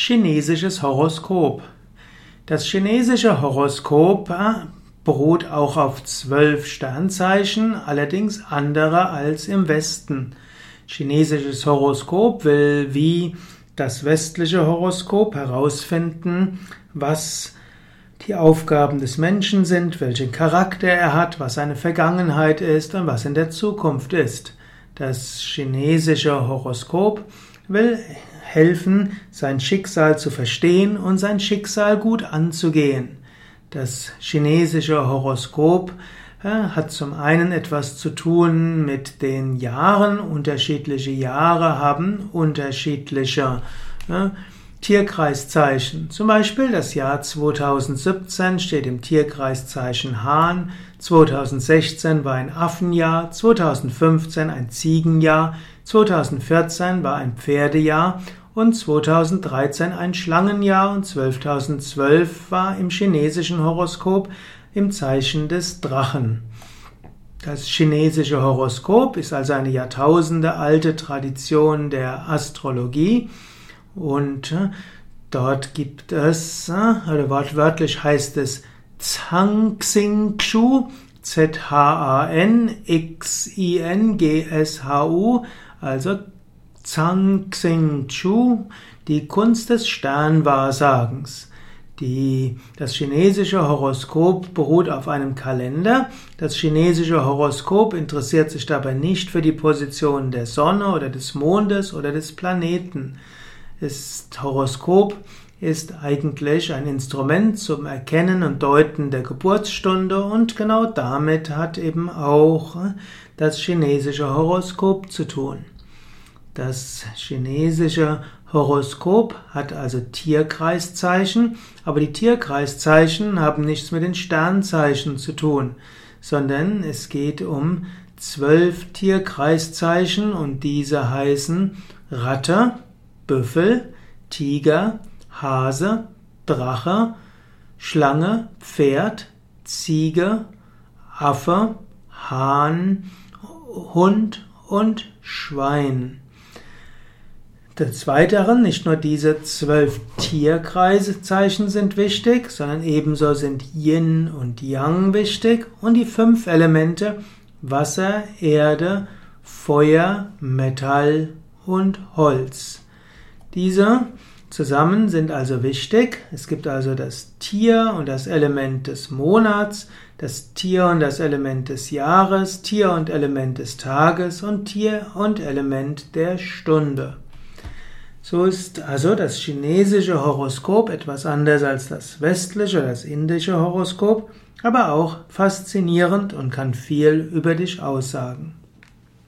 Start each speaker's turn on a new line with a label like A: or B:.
A: chinesisches Horoskop. Das chinesische Horoskop äh, beruht auch auf zwölf Sternzeichen, allerdings andere als im Westen. Chinesisches Horoskop will wie das westliche Horoskop herausfinden, was die Aufgaben des Menschen sind, welchen Charakter er hat, was seine Vergangenheit ist und was in der Zukunft ist. Das chinesische Horoskop will helfen, sein Schicksal zu verstehen und sein Schicksal gut anzugehen. Das chinesische Horoskop äh, hat zum einen etwas zu tun mit den Jahren. Unterschiedliche Jahre haben unterschiedliche äh, Tierkreiszeichen. Zum Beispiel das Jahr 2017 steht im Tierkreiszeichen Hahn, 2016 war ein Affenjahr, 2015 ein Ziegenjahr, 2014 war ein Pferdejahr und 2013 ein Schlangenjahr und 12.012 war im chinesischen Horoskop im Zeichen des Drachen. Das chinesische Horoskop ist also eine Jahrtausende alte Tradition der Astrologie und äh, dort gibt es, äh, oder wortwörtlich heißt es Zhangxingshu, Z-H-A-N-X-I-N-G-S-H-U, also Zhangxingshu, die Kunst des Sternwahrsagens. Die, das chinesische Horoskop beruht auf einem Kalender. Das chinesische Horoskop interessiert sich dabei nicht für die Position der Sonne oder des Mondes oder des Planeten. Das Horoskop ist eigentlich ein Instrument zum Erkennen und Deuten der Geburtsstunde und genau damit hat eben auch das chinesische Horoskop zu tun. Das chinesische Horoskop hat also Tierkreiszeichen, aber die Tierkreiszeichen haben nichts mit den Sternzeichen zu tun, sondern es geht um zwölf Tierkreiszeichen und diese heißen Ratte, Büffel, Tiger, Hase, Drache, Schlange, Pferd, Ziege, Affe, Hahn, Hund und Schwein. Des Weiteren, nicht nur diese zwölf Tierkreisezeichen sind wichtig, sondern ebenso sind Yin und Yang wichtig und die fünf Elemente Wasser, Erde, Feuer, Metall und Holz. Diese zusammen sind also wichtig. Es gibt also das Tier und das Element des Monats, das Tier und das Element des Jahres, Tier und Element des Tages und Tier und Element der Stunde. So ist also das chinesische Horoskop etwas anders als das westliche, das indische Horoskop, aber auch faszinierend und kann viel über dich aussagen.